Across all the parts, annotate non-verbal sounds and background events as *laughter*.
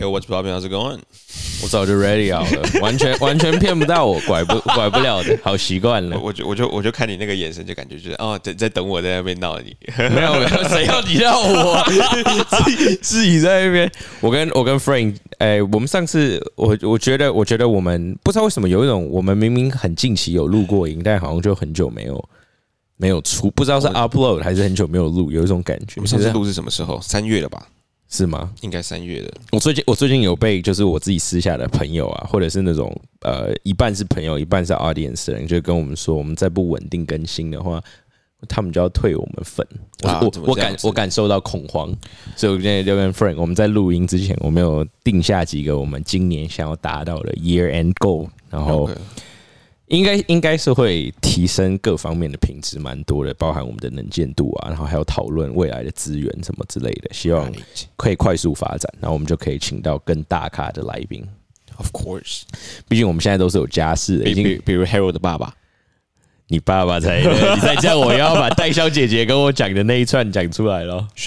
Hey, what's popping? How's it going? *laughs* 我早就 ready 好了，完全完全骗不到我，拐不拐不了的，*laughs* 好习惯了。我就我就我就看你那个眼神，就感觉就是哦，在在等我在那边闹你。*laughs* 没有没有，谁要你闹我自己自己在那边？我跟我跟 Frank，哎，我们上次我我觉得我觉得我们不知道为什么有一种我们明明很近期有录过音，但好像就很久没有没有出，不知道是 upload 还是很久没有录，有一种感觉。我们上次录是什么时候？三月了吧？是吗？应该三月的。我最近我最近有被就是我自己私下的朋友啊，或者是那种呃一半是朋友一半是 audience 的人，就跟我们说，我们再不稳定更新的话，他们就要退我们粉。我我我感我感受到恐慌，所以我现在就跟 Frank，我们在录音之前，我们有定下几个我们今年想要达到的 year end goal，然后。应该应该是会提升各方面的品质蛮多的，包含我们的能见度啊，然后还有讨论未来的资源什么之类的，希望可以快速发展，然后我们就可以请到更大咖的来宾。Of course，毕竟我们现在都是有家室的，已经比如 Harold 的爸爸，你爸爸才，你再这样，我要把代销姐姐跟我讲的那一串讲出来了。*laughs*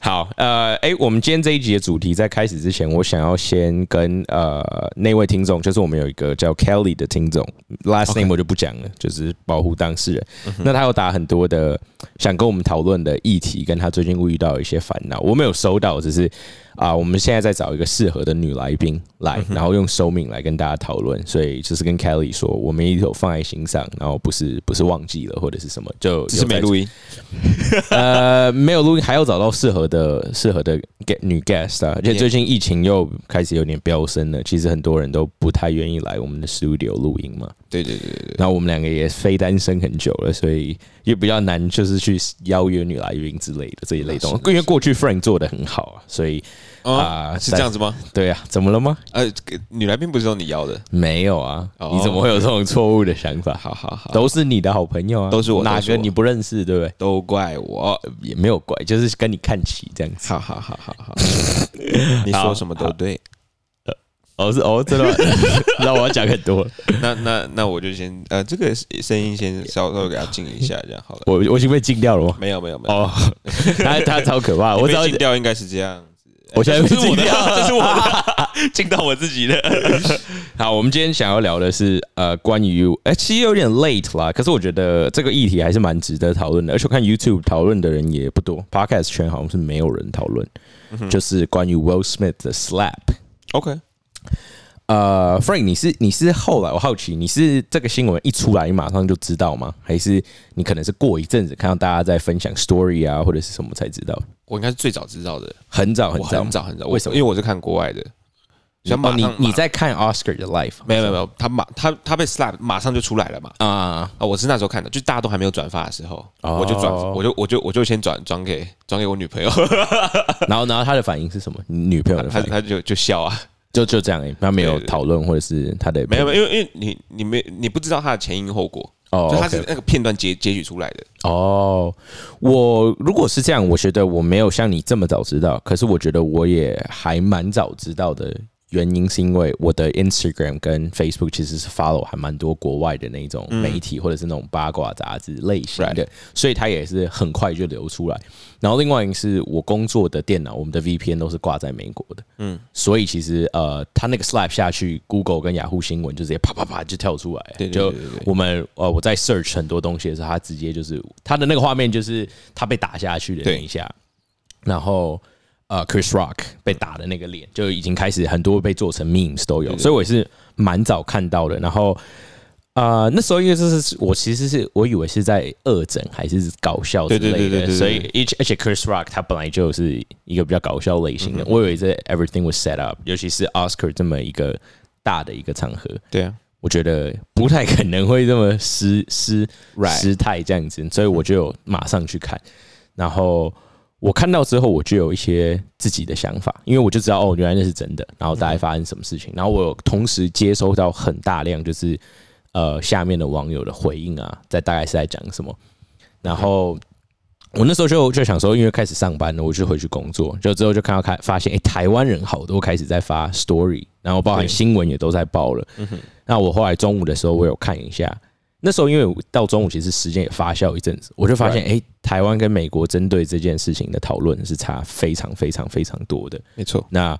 好，呃，哎，我们今天这一集的主题在开始之前，我想要先跟呃那位听众，就是我们有一个叫 Kelly 的听众，last name 我就不讲了，就是保护当事人。那他有打很多的想跟我们讨论的议题，跟他最近遇到一些烦恼，我没有收到，只是。啊，我们现在在找一个适合的女来宾来，然后用收命来跟大家讨论。所以就是跟 Kelly 说，我们一有放在心上，然后不是不是忘记了或者是什么，就只是没录音。*laughs* 呃，没有录音，还要找到适合的适合的 get 女 guest 啊。而且最近疫情又开始有点飙升了，其实很多人都不太愿意来我们的 studio 录音嘛。对对对对。然后我们两个也非单身很久了，所以也比较难，就是去邀约女来宾之类的这一类东西。因为过去 Frank 做的很好啊，所以。啊，是这样子吗？对啊，怎么了吗？呃，女来宾不是说你邀的？没有啊，你怎么会有这种错误的想法？好好好，都是你的好朋友啊，都是我哪个你不认识，对不对？都怪我，也没有怪，就是跟你看齐这样子。好好好好好，*laughs* 你说什么都对。哦是哦，真的，*laughs* 那我要讲很多。*laughs* 那那那我就先呃，这个声音先稍稍给他静一下，这样好了。我我已经被静掉了吗？没有没有没有。哦，他他超可怕，我被静掉应该是这样子。我现在是我的，*laughs* 这是我的，进到我自己的。好，我们今天想要聊的是呃，关于哎，其实有点 late 啦，可是我觉得这个议题还是蛮值得讨论的。而且我看 YouTube 讨论的人也不多，Podcast 圈好像是没有人讨论，就是关于 Will Smith 的 Slap。OK，呃，Frank，你是你是后来我好奇，你是这个新闻一出来你马上就知道吗？还是你可能是过一阵子看到大家在分享 Story 啊，或者是什么才知道？我应该是最早知道的，很早很早很早很早。为什么？因为我是看国外的。哦，你你在看 Oscar 的 Life？没有没有没有，他马他他被 slap 马上就出来了嘛。啊啊！我是那时候看的，就大家都还没有转发的时候，我就转，我就我就我就先转转给转给我女朋友。*laughs* 然后然后他的反应是什么？女朋友的反应，他就就笑啊，就就这样，他没有讨论或者是他的没有，因为因为你你没你不知道他的前因后果。哦，就他是那个片段截截取出来的。哦，我如果是这样，我觉得我没有像你这么早知道，可是我觉得我也还蛮早知道的。原因是因为我的 Instagram 跟 Facebook 其实是 follow 还蛮多国外的那种媒体或者是那种八卦杂志类型的，所以它也是很快就流出来。然后另外一个是我工作的电脑，我们的 VPN 都是挂在美国的，嗯，所以其实呃，它那个 slap 下去，Google 跟雅虎新闻就直接啪啪啪就跳出来，对，就我们呃我在 search 很多东西的时候，它直接就是它的那个画面就是它被打下去的那一下，然后。呃，Chris Rock 被打的那个脸就已经开始很多被做成 memes 都有，所以我是蛮早看到的。然后，呃，那时候因为这是我其实是我以为是在恶整还是搞笑之类的，所以而且 Chris Rock 他本来就是一个比较搞笑类型的，我以为这 Everything was set up，尤其是 Oscar 这么一个大的一个场合，对啊，我觉得不太可能会这么失失失态这样子，所以我就马上去看，然后。我看到之后，我就有一些自己的想法，因为我就知道哦，原来那是真的。然后大概发生什么事情，然后我同时接收到很大量就是呃下面的网友的回应啊，在大概是在讲什么。然后我那时候就就想说，因为开始上班了，我就回去工作。就之后就看到开发现，哎，台湾人好多开始在发 story，然后包含新闻也都在报了。那我后来中午的时候，我有看一下。那时候因为到中午其实时间也发酵一阵子，我就发现哎，台湾跟美国针对这件事情的讨论是差非常非常非常多的。没错。那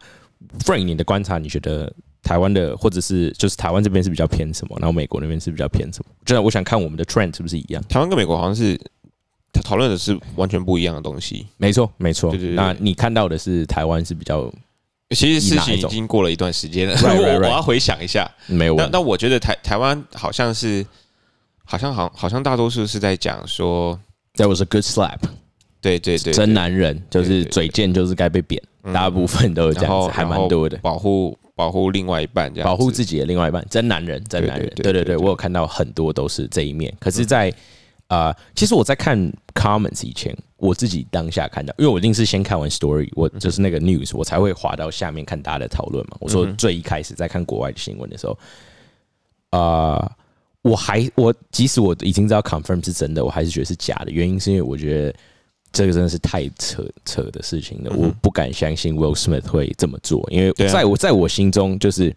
Frank，你的观察，你觉得台湾的或者是就是台湾这边是比较偏什么？然后美国那边是比较偏什么？真的，我想看我们的 trend 是不是一样？台湾跟美国好像是他讨论的是完全不一样的东西。没错，没错。那你看到的是台湾是比较。其实事情已经过了一段时间了，我 *laughs* 我要回想一下。没有。那那我觉得台台湾好像是，好像好好像大多数是在讲说，That was a good slap。对对对，真男人就是嘴贱，就是该被扁。大部分都是这样子，还蛮多的。保护保护另外一半，这样保护自己的另外一半，真男人，真男人。对对对，我有看到很多都是这一面。可是，在啊，其实我在看 comments 以前，我自己当下看到，因为我一定是先看完 story，我就是那个 news，我才会滑到下面看大家的讨论嘛。我说最一开始在看国外的新闻的时候，啊，我还我即使我已经知道 confirm 是真的，我还是觉得是假的。原因是因为我觉得这个真的是太扯扯的事情了，我不敢相信 Will Smith 会这么做，因为在我在我心中就是。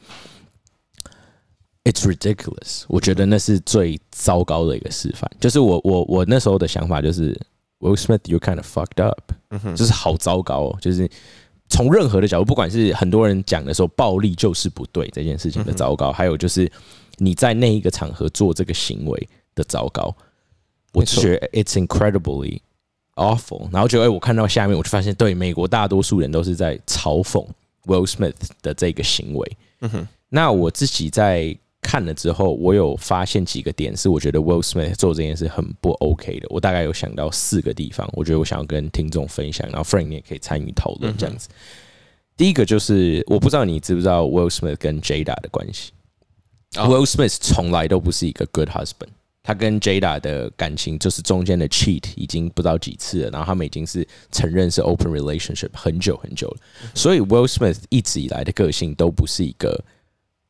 It's ridiculous！我觉得那是最糟糕的一个示范。就是我我我那时候的想法就是，Will Smith，you kind of fucked up，就是好糟糕哦。就是从任何的角度，不管是很多人讲的时候，暴力就是不对这件事情的糟糕，还有就是你在那一个场合做这个行为的糟糕，我就觉得 It's incredibly awful。然后就哎，我看到下面，我就发现，对美国大多数人都是在嘲讽 Will Smith 的这个行为。嗯哼，那我自己在。看了之后，我有发现几个点是我觉得 Will Smith 做这件事很不 OK 的。我大概有想到四个地方，我觉得我想要跟听众分享，然后 Frank 你也可以参与讨论这样子。第一个就是我不知道你知不知道 Will Smith 跟 Jada 的关系。Will Smith 从来都不是一个 good husband，他跟 Jada 的感情就是中间的 cheat 已经不知道几次了，然后他们已经是承认是 open relationship 很久很久了。所以 Will Smith 一直以来的个性都不是一个。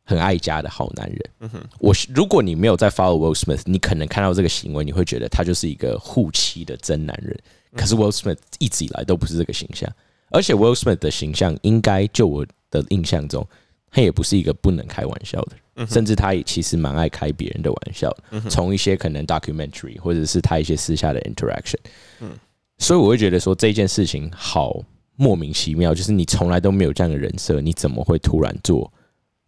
很爱家的好男人。嗯哼，我如果你没有在 follow Will Smith，你可能看到这个行为，你会觉得他就是一个护妻的真男人。可是 Will Smith 一直以来都不是这个形象，而且 Will Smith 的形象应该就我的印象中，他也不是一个不能开玩笑的人，甚至他也其实蛮爱开别人的玩笑的。从一些可能 documentary 或者是他一些私下的 interaction，嗯，所以我会觉得说这件事情好莫名其妙，就是你从来都没有这样的人设，你怎么会突然做？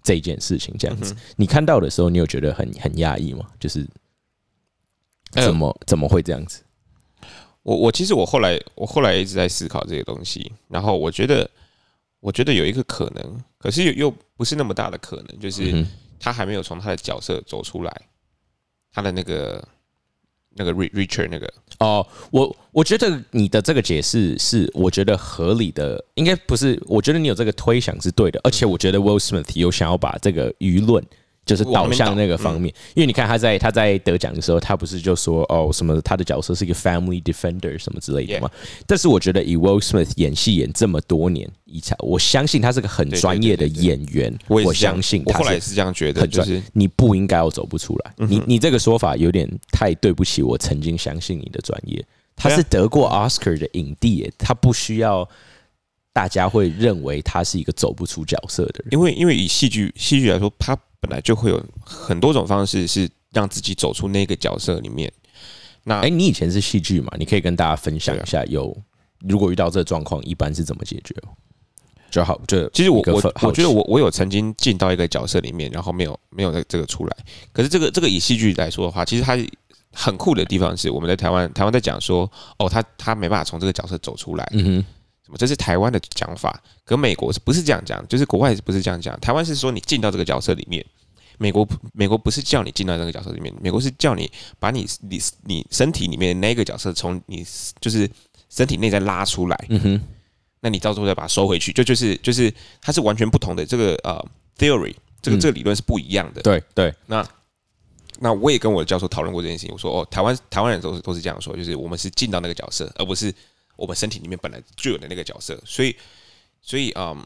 这件事情这样子，你看到的时候，你有觉得很很压抑吗？就是怎么怎么会这样子？我我其实我后来我后来一直在思考这些东西，然后我觉得我觉得有一个可能，可是又又不是那么大的可能，就是他还没有从他的角色走出来，他的那个。那个 Richard 那个哦，我我觉得你的这个解释是我觉得合理的，应该不是，我觉得你有这个推想是对的，而且我觉得 Will Smith 有想要把这个舆论。就是导向那个方面，因为你看他在他在得奖的时候，他不是就说哦什么他的角色是一个 family defender 什么之类的吗？但是我觉得以 Will Smith 演戏演这么多年，以前我相信他是个很专业的演员。我相信我后来是这样觉得，就是你不应该要走不出来。你你这个说法有点太对不起我曾经相信你的专业。他是得过 Oscar 的影帝，他不需要大家会认为他是一个走不出角色的人。因为因为以戏剧戏剧来说，他。本来就会有很多种方式是让自己走出那个角色里面。那哎，你以前是戏剧嘛？你可以跟大家分享一下，有如果遇到这状况，一般是怎么解决？就好，就其实我我我觉得我我有曾经进到一个角色里面，然后没有没有这个出来。可是这个这个以戏剧来说的话，其实它很酷的地方是，我们在台湾台湾在讲说，哦，他他没办法从这个角色走出来。嗯哼。这是台湾的讲法，可美国是不是这样讲？就是国外不是这样讲。台湾是说你进到这个角色里面，美国美国不是叫你进到这个角色里面，美国是叫你把你你你身体里面那个角色从你就是身体内在拉出来。嗯哼，那你到时候再把它收回去，就就是就是它是完全不同的这个呃 theory，这个这个理论是不一样的。对对，那那我也跟我的教授讨论过这件事情。我说哦，台湾台湾人都是都是这样说，就是我们是进到那个角色，而不是。我们身体里面本来就有的那个角色，所以，所以，嗯，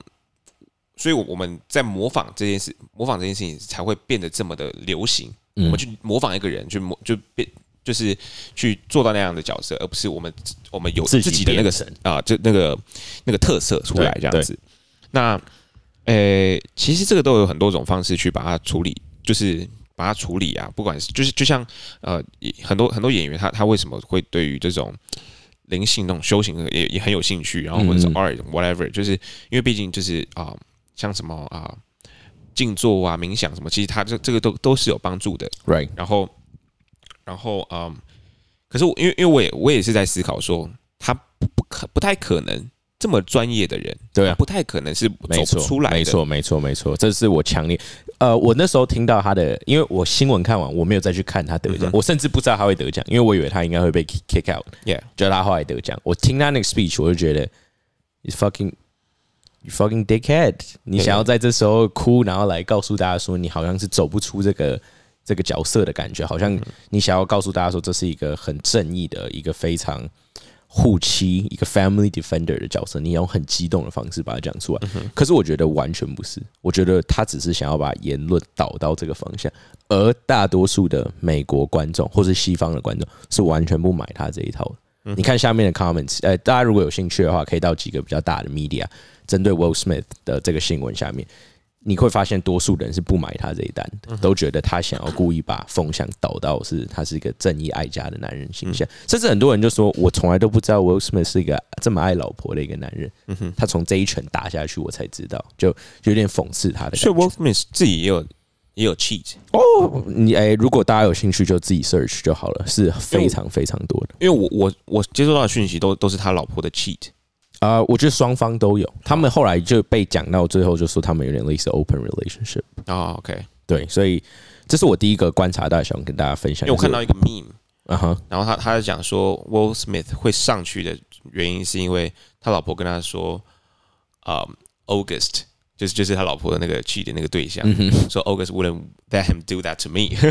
所以我们在模仿这件事，模仿这件事情才会变得这么的流行。我们去模仿一个人，去模就变，就是去做到那样的角色，而不是我们我们有自己的那个神啊，就那个那个特色出来这样子。那，呃，其实这个都有很多种方式去把它处理，就是把它处理啊，不管是就是就像呃很多很多演员他他为什么会对于这种灵性那种修行也也很有兴趣，然后或者是 art whatever，就是因为毕竟就是啊像什么啊静坐啊冥想什么，其实它这这个都都是有帮助的，right？然后然后嗯，可是我因为因为我也我也是在思考说，他不不可不太可能。这么专业的人，对啊，不太可能是走不出来的。没错，没错，没错，这是我强烈。呃，我那时候听到他的，因为我新闻看完，我没有再去看他得奖，我甚至不知道他会得奖，因为我以为他应该会被 kick out。Yeah，就他后来得奖，我听他那个 speech，我就觉得，you fucking you fucking dickhead，你想要在这时候哭，然后来告诉大家说，你好像是走不出这个这个角色的感觉，好像你想要告诉大家说，这是一个很正义的一个非常。护妻一个 family defender 的角色，你用很激动的方式把它讲出来。可是我觉得完全不是，我觉得他只是想要把言论导到这个方向，而大多数的美国观众或是西方的观众是完全不买他这一套的。你看下面的 comments，呃，大家如果有兴趣的话，可以到几个比较大的 media 针对 Will Smith 的这个新闻下面。你会发现，多数人是不买他这一单的，都觉得他想要故意把风向导到是他是一个正义爱家的男人形象。甚至很多人就说，我从来都不知道 Will Smith 是一个这么爱老婆的一个男人。他从这一拳打下去，我才知道，就有点讽刺他的。所以 Will Smith 自己也有也有 cheat 哦。你哎，如果大家有兴趣，就自己 search 就好了，是非常非常多的。因为我我我接收到的讯息都都是他老婆的 cheat。啊，我觉得双方都有，他们后来就被讲到最后，就说他们有点类似 open relationship 啊。OK，对，所以这是我第一个观察到，想跟大家分享。因为我看到一个 meme，啊哈，然后他他在讲说，Will Smith 会上去的原因是因为他老婆跟他说，啊，August 就是就是他老婆的那个去的那个对象，说 August wouldn't let him do that to me。*laughs*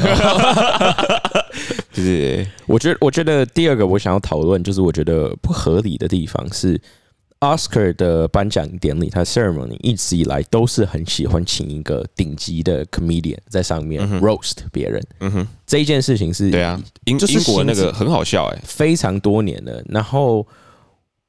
就是我觉得，我觉得第二个我想要讨论，就是我觉得不合理的地方是。Oscar 的颁奖典礼，他 ceremony 一直以来都是很喜欢请一个顶级的 comedian 在上面 roast 别人。嗯哼，这一件事情是对啊，英英国那个很好笑哎，非常多年了。然后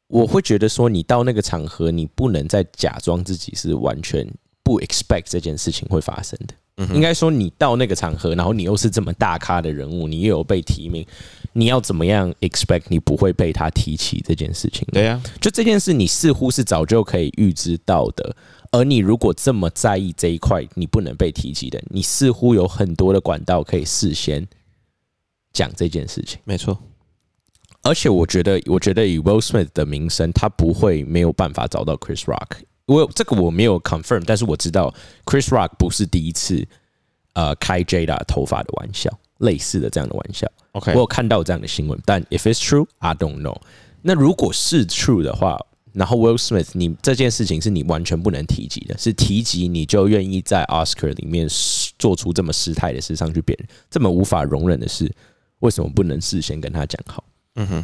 我会觉得说，你到那个场合，你不能再假装自己是完全不 expect 这件事情会发生的。应该说，你到那个场合，然后你又是这么大咖的人物，你又有被提名。你要怎么样 expect 你不会被他提起这件事情？对呀，就这件事，你似乎是早就可以预知到的。而你如果这么在意这一块，你不能被提及的，你似乎有很多的管道可以事先讲这件事情。没错，而且我觉得，我觉得以 Will Smith 的名声，他不会没有办法找到 Chris Rock。我这个我没有 confirm，但是我知道 Chris Rock 不是第一次呃开 Jada 头发的玩笑。类似的这样的玩笑，OK，我有看到这样的新闻，但 if it's true, I don't know。那如果是 true 的话，然后 Will Smith，你这件事情是你完全不能提及的，是提及你就愿意在 Oscar 里面做出这么失态的事上去辨认，这么无法容忍的事，为什么不能事先跟他讲好？嗯哼。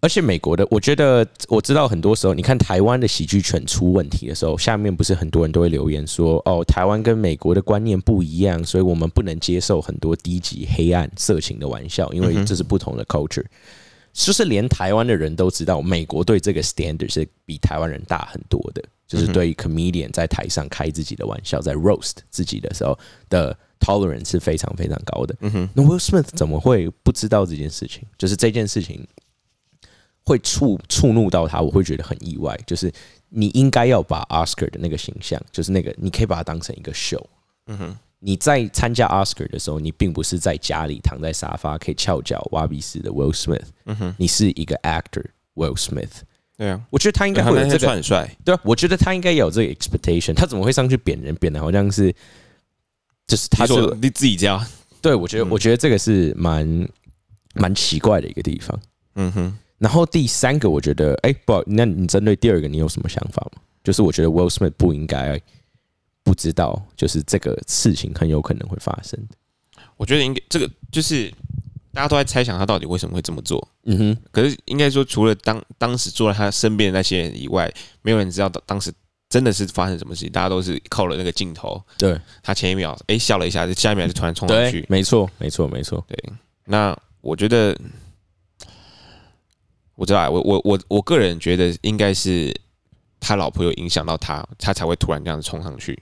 而且美国的，我觉得我知道很多时候，你看台湾的喜剧圈出问题的时候，下面不是很多人都会留言说：“哦，台湾跟美国的观念不一样，所以我们不能接受很多低级、黑暗、色情的玩笑，因为这是不同的 culture。”就是连台湾的人都知道，美国对这个 standard 是比台湾人大很多的，就是对 comedian 在台上开自己的玩笑，在 roast 自己的时候的 tolerance 是非常非常高的。嗯哼，那 Will Smith 怎么会不知道这件事情？就是这件事情。会触触怒到他，我会觉得很意外。就是你应该要把 Oscar 的那个形象，就是那个你可以把它当成一个 show。嗯哼，你在参加 Oscar 的时候，你并不是在家里躺在沙发可以翘脚挖鼻屎的 Will Smith。嗯哼，你是一个 actor Will Smith。对啊，我觉得他应该会有这个很帅。对啊，我觉得他应该有这个 expectation。他怎么会上去贬人，贬的好像是就是他说你自己家。对，我觉得我觉得这个是蛮蛮奇怪的一个地方。嗯哼。然后第三个，我觉得，哎，不，那你针对第二个，你有什么想法吗？就是我觉得 Will Smith 不应该不知道，就是这个事情很有可能会发生的。我觉得应该这个就是大家都在猜想他到底为什么会这么做。嗯哼。可是应该说，除了当当时坐在他身边的那些人以外，没有人知道当当时真的是发生什么事情。大家都是靠了那个镜头。对。他前一秒哎笑了一下，下一秒就突然冲上去。没错，没错，没错。对。那我觉得。我知道，我我我我个人觉得应该是他老婆有影响到他，他才会突然这样子冲上去。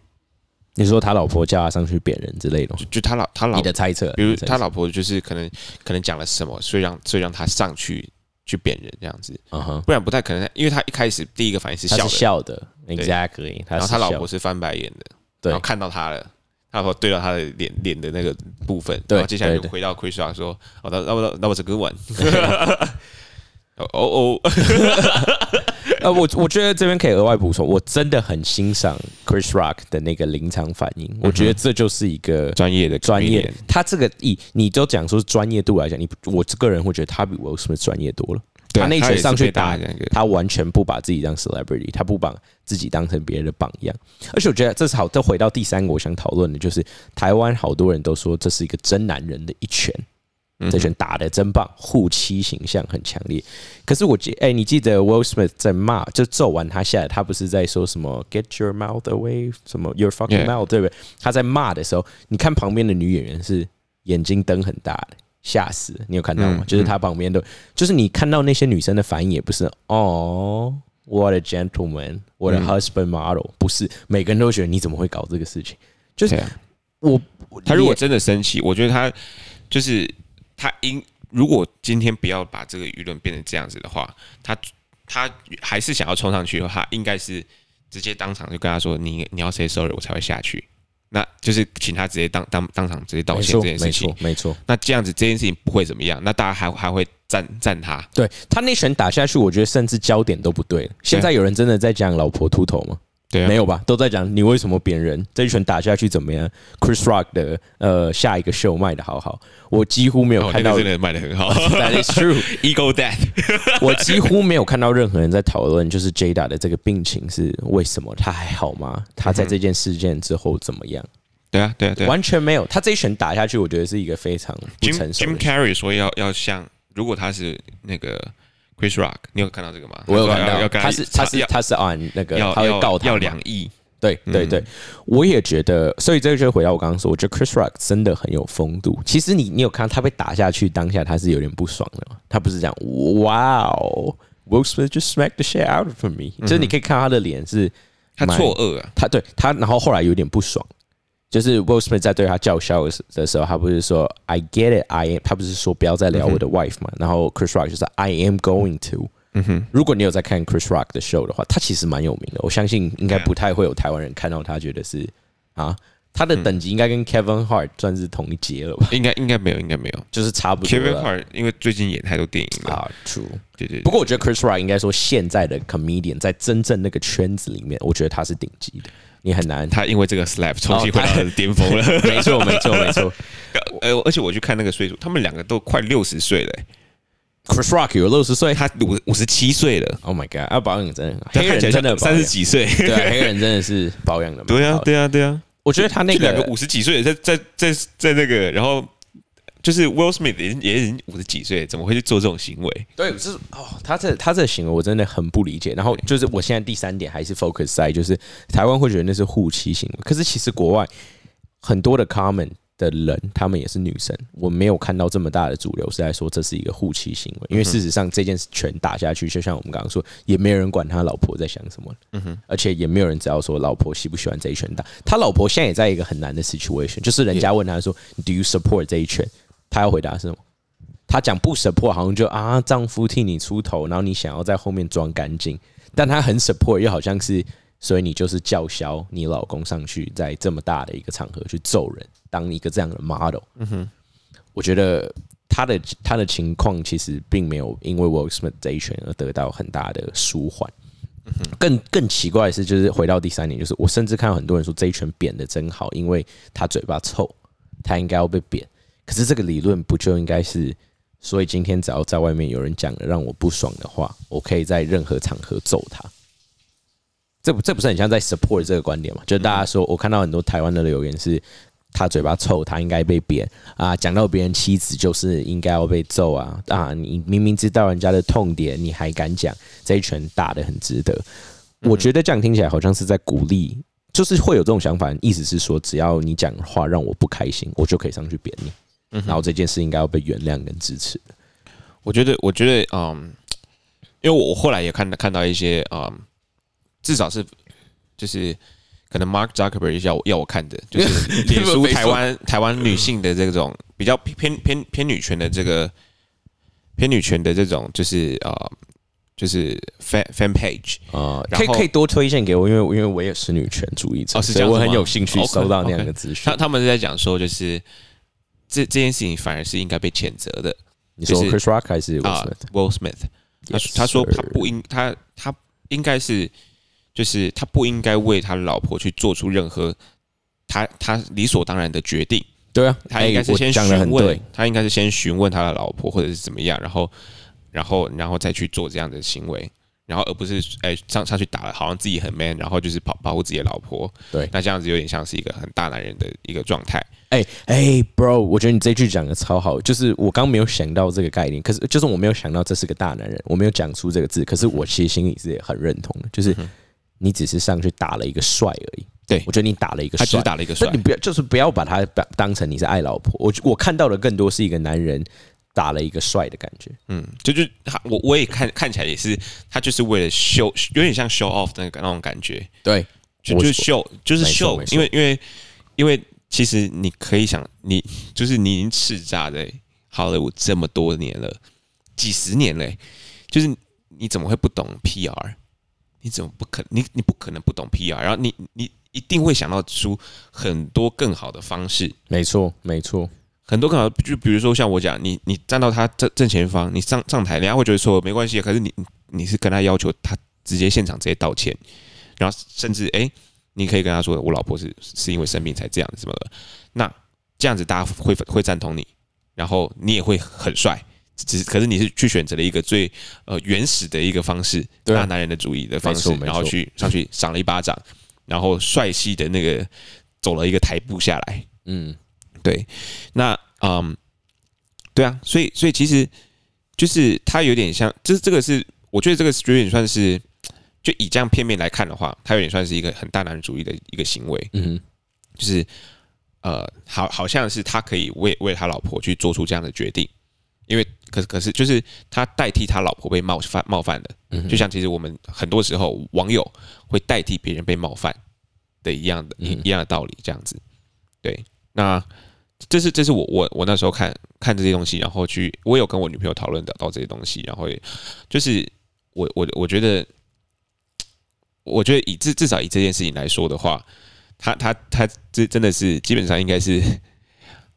你说他老婆叫他上去扁人之类的吗，就就他老他老你的猜测，比如他老婆就是可能可能讲了什么，所以让所以让他上去去扁人这样子，不然不太可能，因为他一开始第一个反应是笑的，是笑的，exactly，然后是笑的他老婆是翻白眼的，对然后看到他了。他老婆对到他的脸脸的那个部分，然后接下来就回到 Chris Rock 说：“哦，那那那那我是 good one。” *laughs* *laughs* 哦哦，*laughs* 呃，我我觉得这边可以额外补充，我真的很欣赏 Chris Rock 的那个临场反应，我觉得这就是一个专业的专业。他这个以你都讲说专业度来讲，你我个人会觉得他比 Will Smith 专业多了。对他那一拳上去打他完全不把自己当 celebrity，他不把自己当成别人的榜样。而且我觉得这是好，这回到第三个我想讨论的，就是台湾好多人都说这是一个真男人的一拳，嗯这拳打的真棒，护妻形象很强烈。可是我记，哎、你记得 Will Smith 在骂，就揍完他下来，他不是在说什么 “Get your mouth away”，什么 “Your fucking mouth”，对不对？他在骂的时候，你看旁边的女演员是眼睛瞪很大的，吓死！你有看到吗？嗯就是他旁边的，就是你看到那些女生的反应也不是哦，what a gentleman，what a 嗯 husband model，、不是每个人都觉得你怎么会搞这个事情？就是我他如果真的生气，我觉得他就是他应如果今天不要把这个舆论变成这样子的话，他他还是想要冲上去的话，他应该是直接当场就跟他说：“你你要 say sorry，我才会下去。”那就是请他直接当当当场直接道歉这件事情没错。没错。那这样子这件事情不会怎么样，那大家还还会赞赞他。对他那拳打下去，我觉得甚至焦点都不对了。现在有人真的在讲老婆秃头吗？对啊，没有吧？都在讲你为什么扁人，这一拳打下去怎么样？Chris Rock 的呃下一个秀卖的好好，我几乎没有哦，看到。那个真的卖的很好 *laughs* That is true，，Ego *laughs* Death。*laughs* 我几乎没有看到任何人在讨论，就是 Jada 的这个病情是为什么，他还好吗？他在这件事件之后怎么样？对啊，对啊，对啊。完全没有。他这一拳打下去，我觉得是一个非常不成熟 Jim 的。Carrey 说要要像，如果他是那个 Chris Rock，你有看到这个吗？我有看到，他是他是他是 on 那个他会告他要两亿，对对对，我也觉得，所以这个就回到我刚刚说，我觉得 Chris Rock 真的很有风度。其实你你有看到他被打下去当下，他是有点不爽的嘛？他不是这样，哇哦，Will Smith just smacked the shit out of me，、就是你可以看到他的脸是他错愕啊，他对他，然后后来有点不爽，就是 Will Smith 在对他叫嚣的时候，他不是说 I get it, I am，他不是说不要再聊我的 wife 嘛？然后 Chris Rock 就是 I am going to。嗯哼，如果你有在看 Chris Rock 的 show 的话，他其实蛮有名的。我相信应该不太会有台湾人看到他觉得是啊，他的等级应该跟 Kevin Hart 算是同一阶了吧？应该应该没有，应该没有。就是差不多 Kevin Hart 因为最近演太多电影了，啊，True。对对对。不过我觉得 Chris Rock 应该说现在的 comedian 在真正那个圈子里面，我觉得他是顶级的，你很难。他因为这个 slap 重新回到巅峰了。没错，没错，没错。*laughs* 呃，而且我去看那个岁数，他们两个都快六十岁了欸，Chris Rock 有六十岁他五五十七岁了，，Oh my God，啊，保养真的，他黑看起来像人真的三十，几岁。对啊，黑人真的是保养的蛮 *laughs* 对啊。对啊，对啊。我觉得他那个两个五十几岁的在在在在那个，然后就是 Will Smith 也也已经五十几岁，怎么会去做这种行为？对，就是哦，他这他这个行为我真的很不理解。然后就是我现在第三点还是 focus 在就是台湾会觉得那是护妻行为，可是其实国外很多的 comment 的人，他们也是女生，我没有看到这么大的主流是在说这是一个护妻行为，因为事实上这件事拳打下去，就像我们刚刚说，也没有人管他老婆在想什么，嗯哼，而且也没有人知道说老婆喜不喜欢这一拳打。他老婆现在也在一个很难的 situation，就是人家问他说 Do you support 这一拳？他要回答是什么？他讲不 support，好像就啊，丈夫替你出头，然后你想要在后面装干净，但他很 support，又好像是，所以你就是叫嚣你老公上去，在这么大的一个场合去揍人，当一个这样的 model。嗯哼，我觉得他的他的情况其实并没有因为 Will Smith 这一拳而得到很大的舒缓。更更奇怪的是，就是回到第三点，就是我甚至看到很多人说这一拳扁的真好，因为他嘴巴臭，他应该要被扁。可是这个理论不就应该是，所以今天只要在外面有人讲了让我不爽的话，我可以在任何场合揍他。这不这不是很像在 support 这个观点吗？就大家说，我看到很多台湾的留言是，他嘴巴臭，他应该被扁啊，讲到别人妻子就是应该要被揍啊啊！你明明知道人家的痛点，你还敢讲，这一拳打得很值得。我觉得这样听起来好像是在鼓励，就是会有这种想法，意思是说，只要你讲话让我不开心，我就可以上去扁你。然后这件事应该要被原谅跟支持的。我觉得，我觉得，嗯，因为我后来也看看到一些，嗯，至少是就是可能 Mark Zuckerberg 要要我看的，就是 *laughs* 脸书台湾台湾女性的这种比较偏偏偏女权的这个偏女权的这种，就是啊，就是 fan fan page 啊，可以可以多推荐给我，因为因为我也是女权主义者，所以我很有兴趣收到那样的资讯。他他们是在讲说，就是这这件事情反而是应该被谴责的。你说 Chris Rock 还是啊 Will Smith？他他说他不应他他应该是。就是他不应该为他老婆去做出任何他他理所当然的决定。对啊，他应该是先询问，他应该是先询问他的老婆或者是怎么样，然后然后然后再去做这样的行为，然后而不是哎上上去打了，好像自己很 man，然后就是保保护自己的老婆。对，那这样子有点像是一个很大男人的一个状态。哎哎，bro，我觉得你这句讲的超好，就是我刚没有想到这个概念，可是就是我没有想到这是个大男人，我没有讲出这个字，可是我其实心里是很认同的，就是。你只是上去打了一个帅而已，对我觉得你打了一个帅，打了一个帅，你不要就是不要把他当当成你是爱老婆。我我看到的更多是一个男人打了一个帅的感觉。嗯，就就他我我也看看起来也是，他就是为了秀，有点像 show off 那个那种感觉。对，就就是秀，就是秀，因为因为因为其实你可以想，你就是你已经叱咤在好莱坞这么多年了，几十年嘞，就是你怎么会不懂 PR？你怎么不可？你你不可能不懂 PR，然后你你一定会想到出很多更好的方式。没错，没错，很多可能。就比如说像我讲，你你站到他正正前方，你上上台，人家会觉得说没关系。可是你你是跟他要求他直接现场直接道歉，然后甚至哎，你可以跟他说，我老婆是是因为生病才这样子什么的。那这样子大家会会赞同你，然后你也会很帅。只是，可是你是去选择了一个最呃原始的一个方式，大男人的主义的方式，然后去上去赏了一巴掌，然后帅气的那个走了一个台步下来。嗯，对，那嗯，对啊，所以所以其实就是他有点像，就是这个是我觉得这个有点算是，就以这样片面来看的话，他有点算是一个很大男人主义的一个行为。嗯，就是呃，好好像是他可以为为他老婆去做出这样的决定。因为可是可是就是他代替他老婆被冒犯冒犯的，就像其实我们很多时候网友会代替别人被冒犯的一样的一样的道理，这样子。对，那这是这是我我我那时候看看这些东西，然后去我有跟我女朋友讨论的到这些东西，然后就是我我我觉得，我觉得以至至少以这件事情来说的话，他他他这真的是基本上应该是。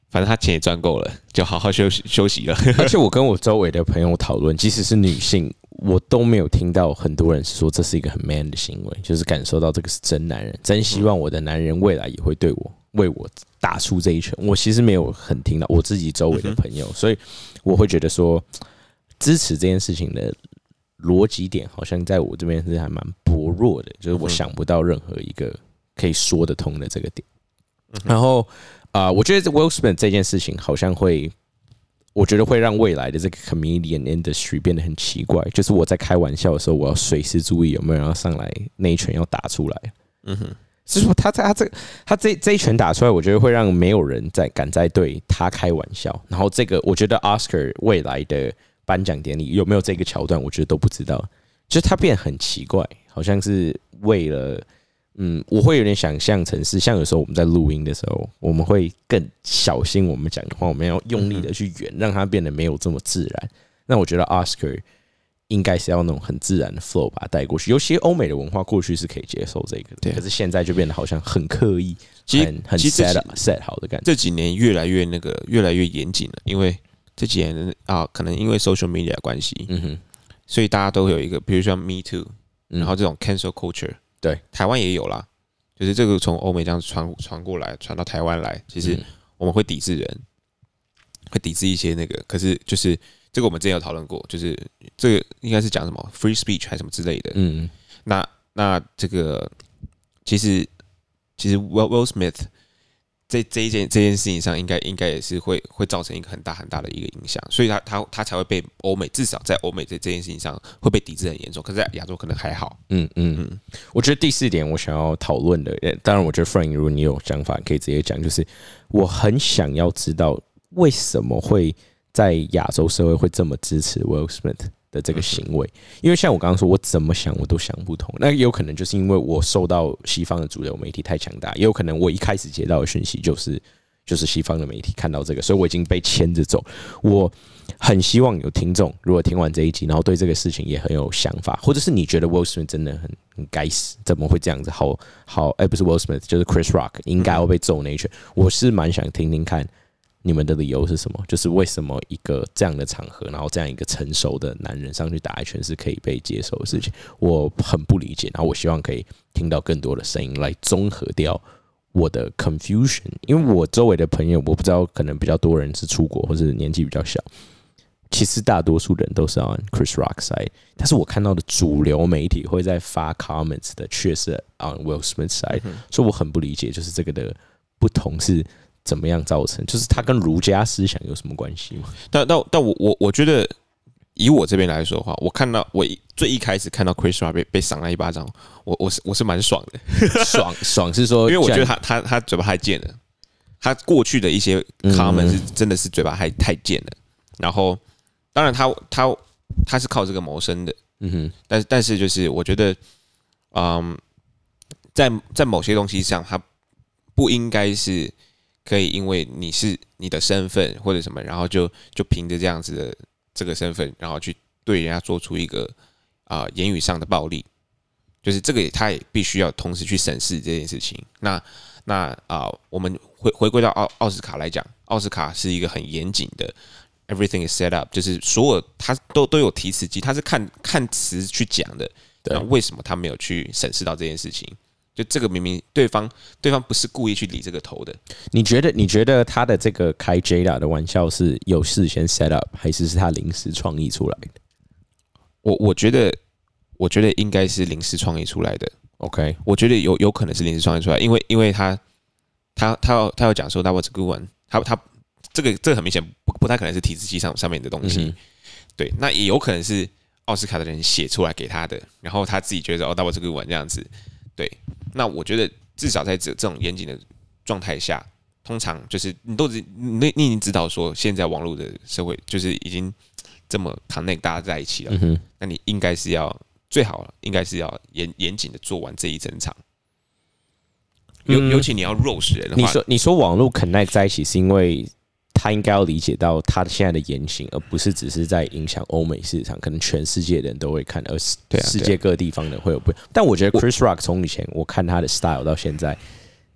反正他钱也赚够了，就好好休息休息了。而且我跟我周围的朋友讨论，即使是女性，我都没有听到很多人是说这是一个很 man 的行为，就是感受到这个是真男人，真希望我的男人未来也会对我为我打出这一拳。我其实没有很听到我自己周围的朋友，所以我会觉得说支持这件事情的逻辑点，好像在我这边是还蛮薄弱的，就是我想不到任何一个可以说得通的这个点。然后。啊，我觉得这 Will Smith 这件事情好像会，我觉得会让未来的这个 comedian industry 变得很奇怪。就是我在开玩笑的时候，我要随时注意有没有人要上来那一拳要打出来。嗯哼，是说他在他这他这这一拳打出来，我觉得会让没有人再敢再对他开玩笑。然后这个，我觉得 Oscar 未来的颁奖典礼有没有这个桥段，我觉得都不知道。就是他变很奇怪，好像是为了。嗯，我会有点想象成是像有时候我们在录音的时候，我们会更小心我们讲的话，我们要用力的去圆，让它变得没有这么自然。那我觉得 Oscar 应该是要那种很自然的 flow 把它带过去。尤其欧美的文化过去是可以接受这个的，可是现在就变得好像很刻意，其实很 set set 好的感觉。这几年越来越那个越来越严谨了，因为这几年啊，可能因为 social media 关系，嗯哼，所以大家都有一个，比如说 Me Too，然后这种 cancel culture。对，台湾也有啦，就是这个从欧美这样传传过来，传到台湾来，其实我们会抵制人，会抵制一些那个，可是就是这个我们之前有讨论过，就是这个应该是讲什么 free speech 还是什么之类的，嗯，那那这个其实其实 Will Will Smith。在这一件这件事情上，应该应该也是会会造成一个很大很大的一个影响，所以他他他才会被欧美至少在欧美在这件事情上会被抵制很严重，可是在亚洲可能还好。嗯嗯嗯，我觉得第四点我想要讨论的，当然我觉得 Frank 如果你有想法可以直接讲，就是我很想要知道为什么会在亚洲社会会这么支持 Will Smith，的这个行为。因为像我刚刚说，我怎么想我都想不通。那也有可能就是因为我受到西方的主流媒体太强大，也有可能我一开始接到的讯息就是就是西方的媒体看到这个，所以我已经被牵着走。我很希望有听众，如果听完这一集，然后对这个事情也很有想法，或者是你觉得 Will Smith 真的很很该死，怎么会这样子？好好，哎，不是 Will Smith，就是 Chris Rock 应该要被揍那一拳。我是蛮想听听看你们的理由是什么，就是为什么一个这样的场合，然后这样一个成熟的男人上去打一拳是可以被接受的事情，我很不理解。然后我希望可以听到更多的声音来综合掉我的 confusion，因为我周围的朋友，我不知道可能比较多人是出国或是年纪比较小。其实大多数人都是 on Chris Rock side，但是我看到的主流媒体会在发 comments 的，却是 on Will Smith side，所以我很不理解，就是这个的不同是怎么样造成，就是他跟儒家思想有什么关系吗？但但但我我我觉得，以我这边来说的话，我看到我最一开始看到 Chris Rock 被被赏了一巴掌，我我是我是蛮爽的，*laughs* 爽爽是说，因为我觉得他他他嘴巴太贱了，他过去的一些 comment 是真的是嘴巴太太贱了，然后。当然，他他他是靠这个谋生的，嗯哼。但但是就是我觉得，嗯，在在某些东西上，他不应该是可以因为你是你的身份或者什么，然后就就凭着这样子的这个身份，然后去对人家做出一个啊言语上的暴力，就是这个他也必须要同时去审视这件事情。那那啊，我们回回归到奥奥斯卡来讲，奥斯卡是一个很严谨的。Everything is set up，就是所有他都都有提词机，他是看看词去讲的。那为什么他没有去审视到这件事情？就这个明明对方对方不是故意去理这个头的。你觉得你觉得他的这个开 Jada 的玩笑是有事先 set up，还是是他临时创意出来的？我我觉得我觉得应该是临时创意出来的。OK，我觉得有有可能是临时创意出来，因为因为他他他要他要讲说 That was a good one，他他。这个这个很明显不不太可能是提字器上上面的东西，对，那也有可能是奥斯卡的人写出来给他的，然后他自己觉得哦，那我这个玩这样子，对，那我觉得至少在这这种严谨的状态下，通常就是你都你你已经知道说现在网络的社会就是已经这么 connect 大家在一起了，那你应该是要最好应该是要严严谨的做完这一整场。尤尤其你要 rose 人，你说你说网络 connect 在一起是因为。他应该要理解到他现在的言行，而不是只是在影响欧美市场，可能全世界的人都会看，而是世界各地方的会有不。但我觉得 Chris Rock 从以前我看他的 style 到现在，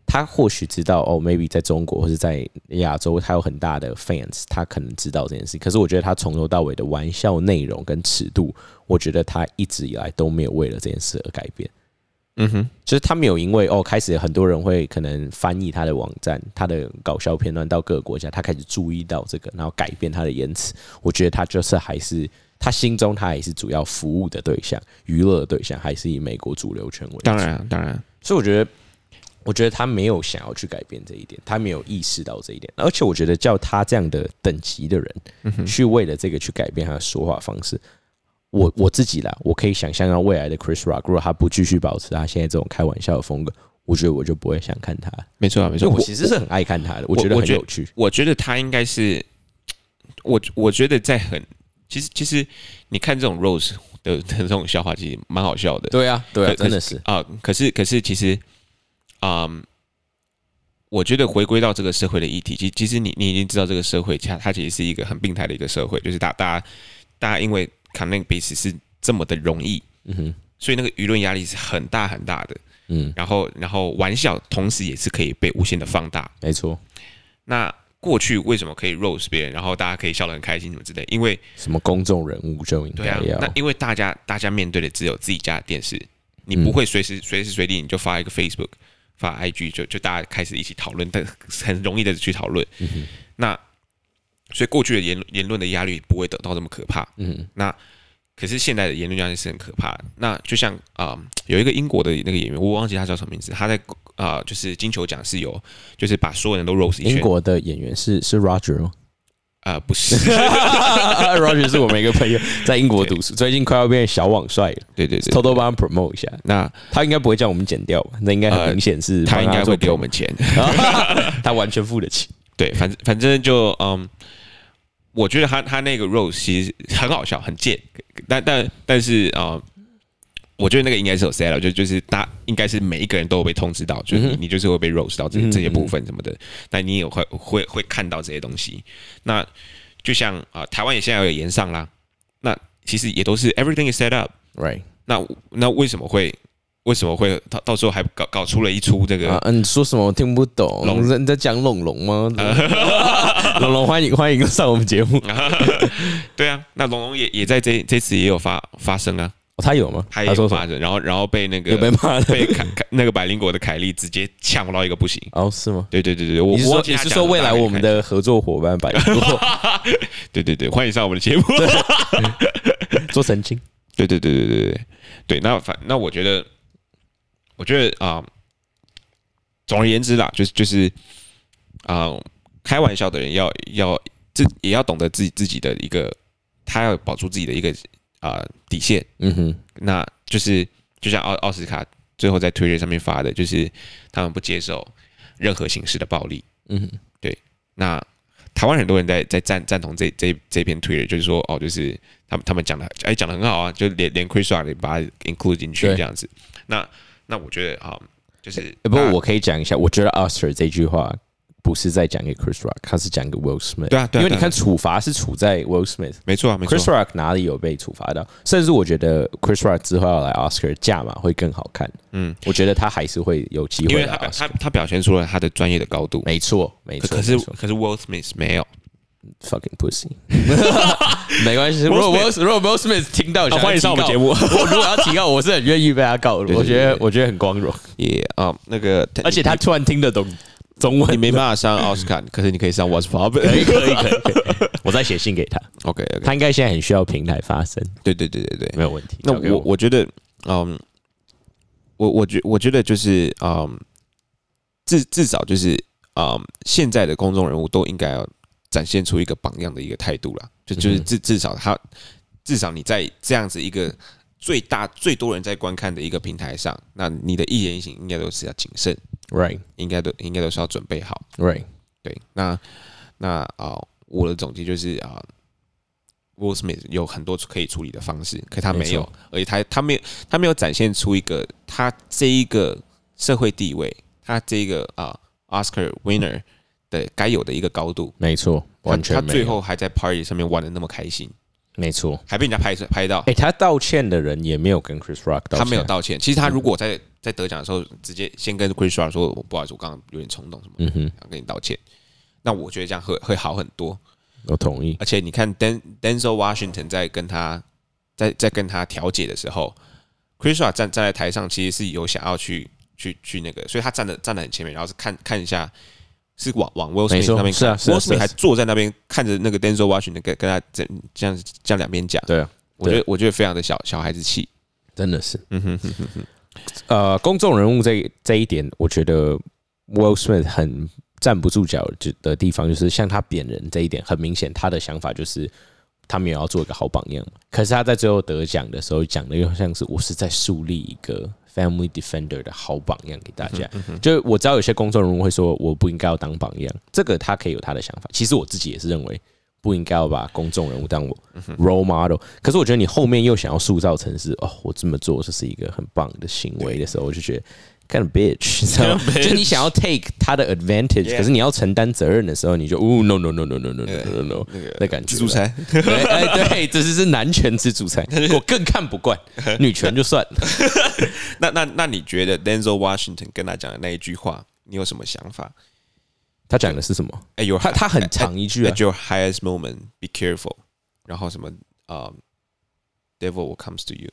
他或许知道哦，maybe 在中国或者在亚洲，他有很大的 fans，他可能知道这件事。可是我觉得他从头到尾的玩笑内容跟尺度，我觉得他一直以来都没有为了这件事而改变。嗯哼，就是他没有因为哦，开始很多人会可能翻译他的网站，他的搞笑片段到各个国家，他开始注意到这个，然后改变他的言辞。我觉得他就是还是他心中他也是主要服务的对象，娱乐的对象还是以美国主流权为。当然，当然。所以我觉得，我觉得他没有想要去改变这一点，他没有意识到这一点。而且我觉得叫他这样的等级的人去为了这个去改变他的说话方式。我我自己啦，我可以想象到未来的 Chris Rock，如果他不继续保持他现在这种开玩笑的风格，我觉得我就不会想看他。没错啊，没错，我其实是很爱看他的，我觉得很有趣。我觉得他应该是，我我觉得在很，其实其实你看这种 Rose 的的这种笑话，其实蛮好笑的。对啊，对啊，真的是啊。可是可是其实，嗯，我觉得回归到这个社会的议题，其其实你你已经知道这个社会，它它其实是一个很病态的一个社会，就是大大家大家因为。看那个彼此是这么的容易，嗯哼，所以那个舆论压力是很大很大的，嗯，然后然后玩笑同时也是可以被无限的放大，没错。那过去为什么可以 rose 别人，然后大家可以笑得很开心什么之类？因为什么公众人物就应该要，那因为大家大家面对的只有自己家的电视，你不会随时随时随地你就发一个 Facebook 发 IG 就就大家开始一起讨论，但很容易的去讨论，嗯那。所以过去的言言论的压力不会得到这么可怕，嗯，那可是现在的言论压力是很可怕的。那就像啊，有一个英国的那个演员，我忘记他叫什么名字，他在啊，就是金球奖是有，就是把所有人都 rose 一圈。英国的演员是是 Roger 吗？啊，不是，*laughs* Roger 是我们一个朋友，*laughs* 在英国读书，最近快要变小网帅了。对对对，偷偷帮他 promote 一下。那他应该不会叫我们剪掉吧？那应该很明显是他应该会给我们钱，*laughs* 他完全付得起。对，反正反正就嗯。我觉得他他那个 rose 其实很好笑，很贱，但但但是啊、呃我觉得那个应该是有 set 了，就就是大应该是每一个人都有被通知到，就是你你就是会被 rose 到这这些部分什么的，那你也会会会看到这些东西。那就像啊、台湾也现在有延上啦，那其实也都是 everything is set up。right 那那为什么会为什么会到到时候还搞搞出了一出这个啊，嗯你说什么我听不懂？龙你在讲龙龙吗？*laughs* 龙龙，欢迎欢迎上我们节目。*laughs* 对啊，那龙龙也也在这这次也有发发声啊，哦他有吗？他也？有发声，然后然后被那个被骂的被凯凯那个百灵果的凯莉直接呛到一个不行。哦，是吗？对对对对，我我说你是说未来我们的合作伙伴百灵果 *laughs* 对对对，欢迎上我们的节目。做神经？对对对对对对对，那反那我觉得，我觉得啊、总而言之啦，就是就是啊、开玩笑的人要要自也要懂得自己自己的一个，他要保住自己的一个啊、底线。嗯哼，那就是就像奥奥斯卡最后在推特上面发的，就是他们不接受任何形式的暴力。嗯哼，对那台湾很多人在在赞赞同这这这篇推特，就是说哦，就是他们他们讲的哎讲的很好啊，就连连 Chris Rock 也把它 include 进去这样子。那那我觉得啊、就是欸不过我可以讲一下，我觉得 Oscar 这句话不是在讲给 Chris Rock，他是讲给 Will Smith。对啊对啊对啊因为你看处罚是处在 Will Smith。没错啊没错 Chris Rock 哪里有被处罚到？甚至我觉得 Chris Rock 之后要来 Oscar 价码会更好看。嗯，我觉得他还是会有机因会因为他表他。他表现出了他的专业的高度。没错，没错。可可是可是 Will Smith 没有，fucking pussy，*laughs* 没关系。如果 Will 如果 Will Smith 听到，欢迎上我们节目。*laughs* 我如果要提告，我是很愿意被他告我觉得我觉得很光荣，也啊那个，而且他突然听得懂中文，你没办法上奥斯卡，可是你可以上 What's 可 Pop。以 *laughs* 可以可以可以，我再写信给他。OK 他应该现在很需要平台发声，对对对对对，没有问题。那我。我觉得，嗯，我我觉我觉得就是，嗯，至至少就是，嗯，现在的公众人物都应该要展现出一个榜样的一个态度啦。就就是嗯至至少他，至少你在这样子一个最大最多人在观看的一个平台上，那你的一言一行应该都是要谨慎，right。应该都应该都是要准备好。right 对，那那啊、我的总结就是啊、w i l l Smith 有很多可以处理的方式，可他没有而且他他没有他没有展现出一个他这一个社会地位，他这一个啊、Oscar winner 的该有的一个高度。没错，完全没有他最后还在 party 上面玩的那么开心，没错。还被人家拍拍到哎，，他道歉的人也没有跟 Chris Rock 道歉，他没有道歉。其实他如果在在得奖的时候直接先跟 Chris Rock 说，我不好意思，我刚刚有点冲动什么，嗯哼，想跟你道歉，那我觉得这样会会好很多。我同意。而且你看 Den Denzel Washington 在跟他在在跟他调解的时候，Chris Rock 站站在台上，其实是有想要去去去那个，所以他站的站的很前面，然后是看看一下。是往往 Will 没 Smith 错那边看。是啊是啊是 Smith 啊。还坐在那边看着那个 Denzel Washington 跟跟他这这样这样两边讲，对啊，我觉得我觉得非常的小小孩子气，真的是。嗯哼哼哼哼，呃，公众人物这这一点，我觉得 Will Smith 很站不住脚的的地方，就是像他贬人这一点，很明显他的想法就是他们也要做一个好榜样嘛。可是他在最后得奖的时候讲的又像是我是在树立一个 Family Defender 的好榜样给大家。就我知道有些公众人物会说我不应该要当榜样，这个他可以有他的想法。其实我自己也是认为不应该要把公众人物当我 role model。可是我觉得你后面又想要塑造成是哦，我这么做这是一个很棒的行为的时候，我就觉得。Kind of bitch，你知道吗？就你想要 take 他的 advantage，可是你要承担责任的时候，你就哦 no no no no no no no no 那个感觉自助餐，对，哎对，这是是男权自助餐，我更看不惯，女权就算了。那那那你觉得 Denzel Washington 跟他讲的那一句话，你有什么想法？他讲的是什么？哎，有他他很长一句啊 At，your highest moment, be careful。然后什么啊、d e v i l will comes to you。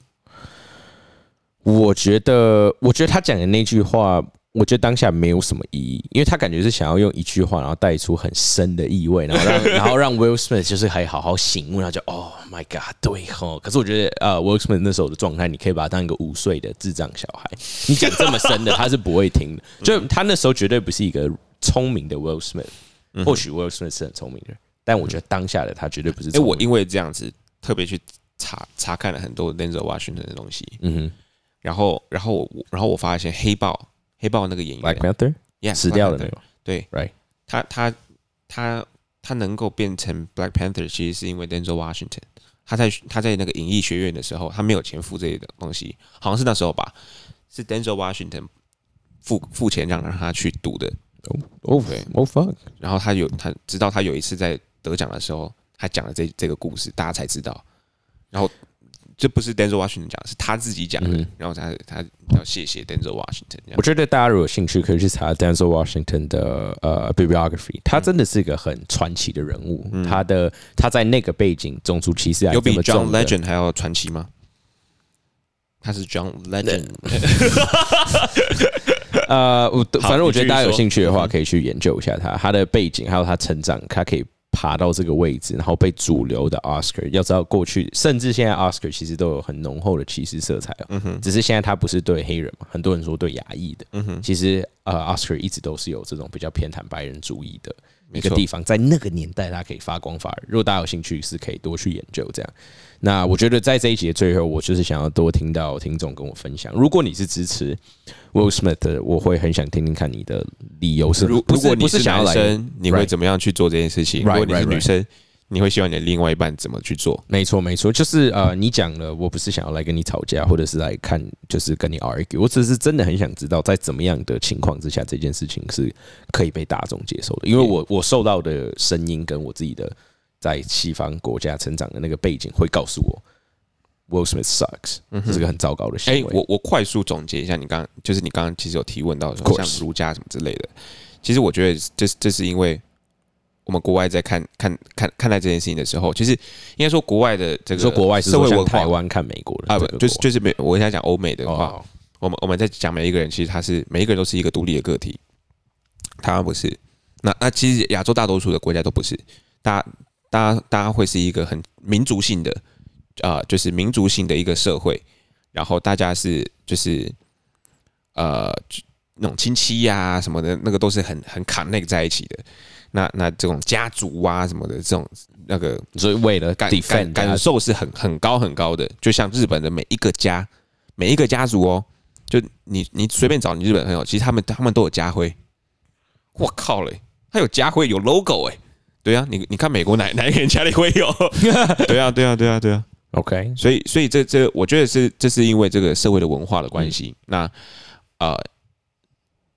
我觉得，我觉得他讲的那句话，我觉得当下没有什么意义，因为他感觉是想要用一句话，然后带出很深的意味，然后让 *laughs* 然后让 Will Smith 就是还好好醒悟，然后就 Oh my God，对吼。可是我觉得，呃，Will Smith 那时候的状态，你可以把他当一个五岁的智障小孩，你讲这么深的，他是不会听的。就他那时候绝对不是一个聪明的 Will Smith，或许 Will Smith 是很聪明的，但我觉得当下的他绝对不是哎。我因为这样子特别去查查看了很多 Denzel Washington 的东西，嗯哼然后然后我然后我发现黑豹黑豹那个演员，Black Panther Yeah，死掉的 Black 那 Panther 个对，Right。他他他他能够变成 Black Panther，其实是因为 Denzel Washington。他在他在那个影艺学院的时候，他没有钱付这些东西，好像是那时候吧，是 Denzel Washington 付付钱让让他去读的。哦，对，Oh fuck！然后他有他直到他有一次在得奖的时候，他讲了这这个故事，大家才知道。然后这不是 Denzel Washington 讲，是他自己讲的。然后他他要谢谢 Denzel Washington。我觉得大家如果有兴趣，可以去查 Denzel Washington 的呃 bibliography。他真的是一个很传奇的人物。他的他在那个背景，种族歧视有比 John Legend 还要传奇吗？他是 John Legend。*laughs* 呃，我反正我觉得大家有兴趣的话，可以去研究一下他他的背景，还有他成长，他可以爬到这个位置，然后被主流的 Oscar。要知道，过去甚至现在 Oscar 其实都有很浓厚的歧视色彩哦。嗯哼，只是现在他不是对黑人嘛，很多人说对亚裔的。嗯哼，其实呃，Oscar 一直都是有这种比较偏袒白人主义的。一个地方，在那个年代，它可以发光发热。如果大家有兴趣，是可以多去研究这样。那我觉得在这一集的最后，我就是想要多听到听众跟我分享。如果你是支持 Will Smith，我会很想听听看你的理由是。如如果你是男生，你会怎么样去做这件事情？如果你是女生。你会希望你的另外一半怎么去做？没错，没错，就是呃，你讲了，我不是想要来跟你吵架，或者是来看，就是跟你 argue，我只是真的很想知道，在怎么样的情况之下，这件事情是可以被大众接受的。因为我我受到的声音跟我自己的在西方国家成长的那个背景，会告诉我，Will Smith sucks，这是个很糟糕的行为。我我快速总结一下，你刚就是你刚刚其实有提问到像儒家什么之类的，其实我觉得这这是因为。我们国外在看看看看待这件事情的时候，其实应该说国外的这个说国外社会文化，台湾看美国的啊，不就是就是美，我跟他讲欧美的话，我们我们在讲每一个人，其实他是每一个人都是一个独立的个体。台湾不是，那那其实亚洲大多数的国家都不是，大大家大家会是一个很民族性的啊，就是民族性的一个社会，然后大家是就是呃那种亲戚呀什么的，那个都是很很卡那个在一起的。那那这种家族啊什么的，这种那个，所以为了感感感受是很很高很高的，就像日本的每一个家，每一个家族哦，就你你随便找你日本朋友，其实他们他们都有家徽。我靠嘞，他有家徽有 logo 哎，对啊，你你看美国哪哪一个人家里会有？*laughs* 对啊对啊对啊对啊，OK，所以所以这这我觉得是这是因为这个社会的文化的关系。那呃。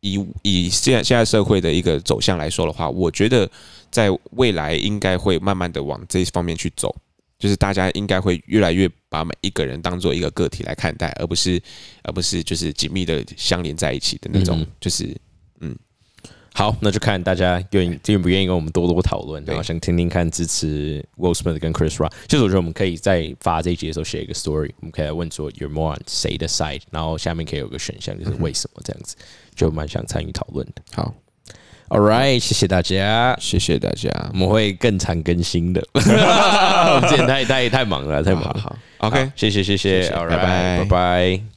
以以现在现在社会的一个走向来说的话，我觉得在未来应该会慢慢的往这方面去走，就是大家应该会越来越把每一个人当做一个个体来看待，而不是而不是就是紧密的相连在一起的那种，就是嗯，好，那就看大家愿意愿不愿意跟我们多多讨论，然后想听听看支持 Will Smith 跟 Chris Rock，就是我觉得我们可以在发这一集的时候写一个 story，我们可以来问说 You're more on 谁的 side，然后下面可以有个选项就是为什么这样子。就蛮想参与讨论的。好，All right，谢谢大家，谢谢大家，我们会更常更新的。*laughs* 我们太太太忙了，太忙了。好，OK，谢谢谢谢，拜拜拜拜。